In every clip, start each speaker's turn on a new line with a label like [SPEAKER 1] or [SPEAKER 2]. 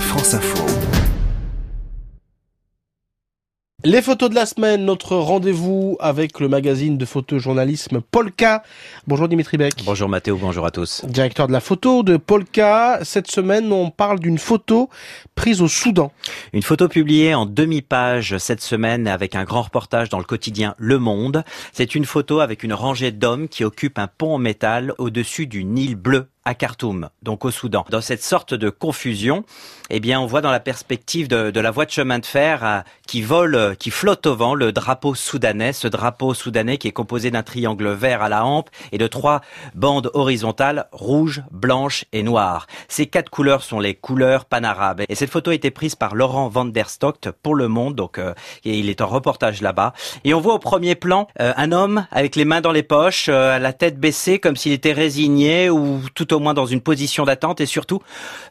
[SPEAKER 1] France Info.
[SPEAKER 2] Les photos de la semaine, notre rendez-vous avec le magazine de photojournalisme Polka. Bonjour Dimitri Beck.
[SPEAKER 3] Bonjour Mathéo, bonjour à tous.
[SPEAKER 2] Directeur de la photo de Polka. Cette semaine, on parle d'une photo prise au Soudan.
[SPEAKER 3] Une photo publiée en demi-page cette semaine avec un grand reportage dans le quotidien Le Monde. C'est une photo avec une rangée d'hommes qui occupent un pont en métal au-dessus du Nil bleu à Khartoum, donc au Soudan. Dans cette sorte de confusion, eh bien, on voit dans la perspective de, de la voie de chemin de fer euh, qui vole, euh, qui flotte au vent, le drapeau soudanais, ce drapeau soudanais qui est composé d'un triangle vert à la hampe et de trois bandes horizontales, rouge, blanche et noire. Ces quatre couleurs sont les couleurs panarabes. Et cette photo a été prise par Laurent van der Stock pour Le Monde, donc euh, et il est en reportage là-bas. Et on voit au premier plan un homme avec les mains dans les poches, la tête baissée comme s'il était résigné ou tout au moins dans une position d'attente et surtout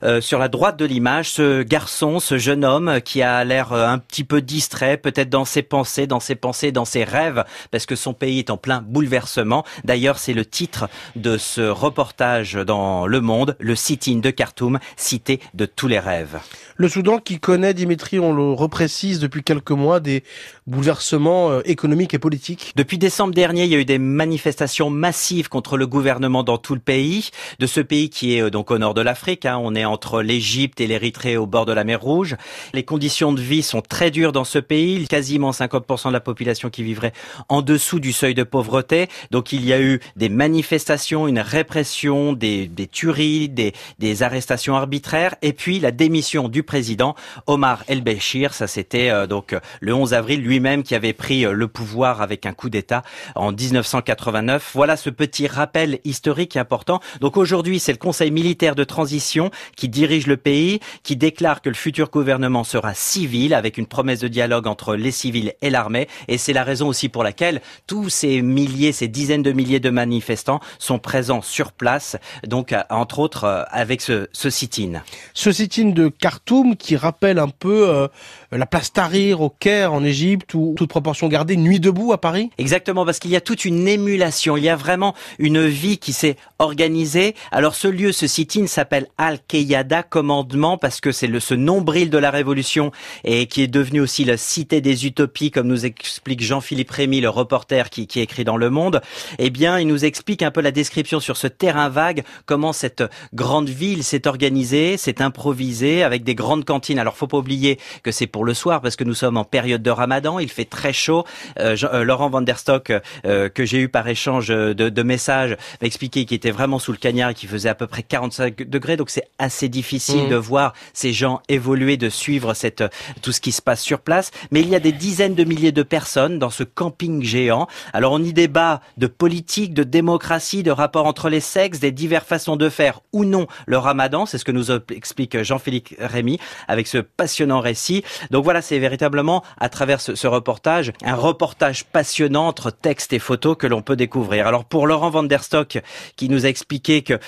[SPEAKER 3] euh, sur la droite de l'image, ce garçon, ce jeune homme qui a l'air euh, un petit peu distrait, peut-être dans ses pensées, dans ses pensées, dans ses rêves, parce que son pays est en plein bouleversement. D'ailleurs, c'est le titre de ce reportage dans Le Monde, le sit-in de Khartoum, cité de tous les rêves.
[SPEAKER 2] Le Soudan qui connaît, Dimitri, on le reprécise depuis quelques mois, des bouleversements euh, économiques et politiques.
[SPEAKER 3] Depuis décembre dernier, il y a eu des manifestations massives contre le gouvernement dans tout le pays, de ce pays qui est euh, donc au nord de l'Afrique. Hein. On est entre l'Égypte et l'Érythrée au bord de la mer Rouge. Les conditions de vie sont très dures dans ce pays. Quasiment 50% de la population qui vivrait en dessous du seuil de pauvreté. Donc il y a eu des manifestations, une répression, des, des tueries, des, des arrestations arbitraires, et puis la démission du président Omar El-Béchir. Ça, c'était euh, donc le 11 avril lui-même qui avait pris euh, le pouvoir avec un coup d'État en 1989. Voilà ce petit rappel historique important. Donc aujourd'hui, c'est le Conseil militaire de transition qui dirige le pays, qui déclare que le futur gouvernement sera civil avec une promesse de dialogue entre les civils et l'armée. Et c'est la raison aussi pour laquelle tous ces milliers, ces dizaines de milliers de manifestants sont présents sur place, donc euh, entre autres euh, avec ce, ce sit-in.
[SPEAKER 2] Ce sit-in de Khartoum qui rappelle un peu euh, la place Tahrir au Caire en Égypte ou toute proportion gardée, Nuit debout à Paris
[SPEAKER 3] Exactement, parce qu'il y a toute une émulation, il y a vraiment une vie qui s'est organisée. Alors ce lieu, ce sit-in s'appelle Al-Qiyada commandement parce que c'est le ce nombril de la révolution et qui est devenu aussi la cité des utopies comme nous explique Jean-Philippe Rémy, le reporter qui, qui écrit dans Le Monde. Eh bien, il nous explique un peu la description sur ce terrain vague, comment cette grande ville s'est organisée, s'est improvisée avec des grandes cantines. Alors faut pas oublier que c'est pour le soir parce que nous sommes en période de Ramadan, il fait très chaud. Euh, Jean, euh, Laurent Van der Stock, euh, que j'ai eu par échange de, de messages, m'a expliqué qu'il était vraiment sous le cagnard et qu'il faisait à peu près 45 degrés, donc c'est assez difficile
[SPEAKER 2] Mmh.
[SPEAKER 3] de voir ces gens évoluer, de suivre cette tout ce qui se passe sur place. Mais il y a des dizaines de milliers de personnes dans ce camping géant. Alors on y débat de politique, de démocratie, de rapport entre les sexes, des diverses façons de faire ou non le Ramadan. C'est ce que nous explique Jean-Philippe Rémy avec ce passionnant récit. Donc voilà, c'est véritablement à travers ce, ce, reportage un reportage passionnant entre texte et photos que l'on peut découvrir. Alors pour Laurent Van der Stock qui nous a expliqué que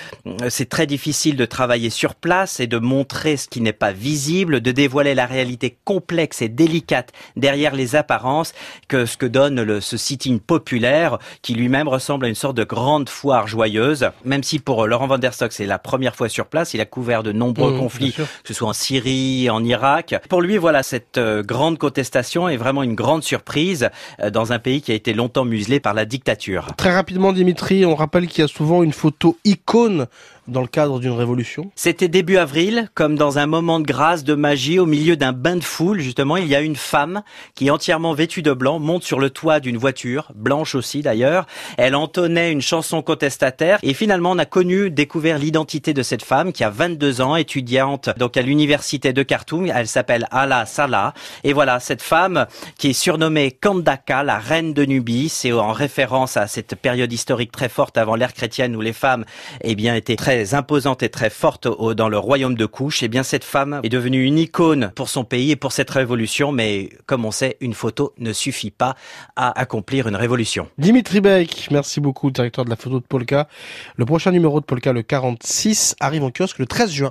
[SPEAKER 3] c'est très difficile de travailler sur place et de montrer ce qui n'est pas visible, de dévoiler la réalité complexe et délicate derrière les apparences que ce que donne le, ce sitting populaire qui lui-même ressemble à une sorte de grande foire joyeuse. Même si pour Laurent Van der Stock c'est la première fois sur place, il a couvert de nombreux
[SPEAKER 2] Mmh,
[SPEAKER 3] conflits, que ce soit en Syrie, en Irak. Pour lui, voilà, cette euh, grande contestation est vraiment une grande surprise euh, dans un pays qui a été longtemps muselé par la dictature.
[SPEAKER 2] Très rapidement, Dimitri, on rappelle qu'il y a souvent une photo icône zone dans le cadre d'une révolution
[SPEAKER 3] C'était début avril, comme dans un moment de grâce, de magie, au milieu d'un bain de foule, justement, il y a une femme qui entièrement vêtue de blanc, monte sur le toit d'une voiture, blanche aussi d'ailleurs. Elle entonnait une chanson contestataire et finalement on a connu, découvert l'identité de cette femme qui a 22 ans, étudiante donc à l'université de Khartoum. Elle s'appelle Ala Salah. Et voilà, cette femme qui est surnommée Kandaka, la reine de Nubie, c'est en référence à cette période historique très forte avant l'ère chrétienne où les femmes, eh bien, étaient imposante et très forte au, dans le royaume de Couche, eh bien cette femme est devenue une icône pour son pays et pour cette révolution. Mais comme on sait, une photo ne suffit pas à accomplir une révolution.
[SPEAKER 2] Dimitri Beck, merci beaucoup, directeur de la photo de Polka. Le prochain numéro de Polka, le 46, arrive en kiosque le 13 juin.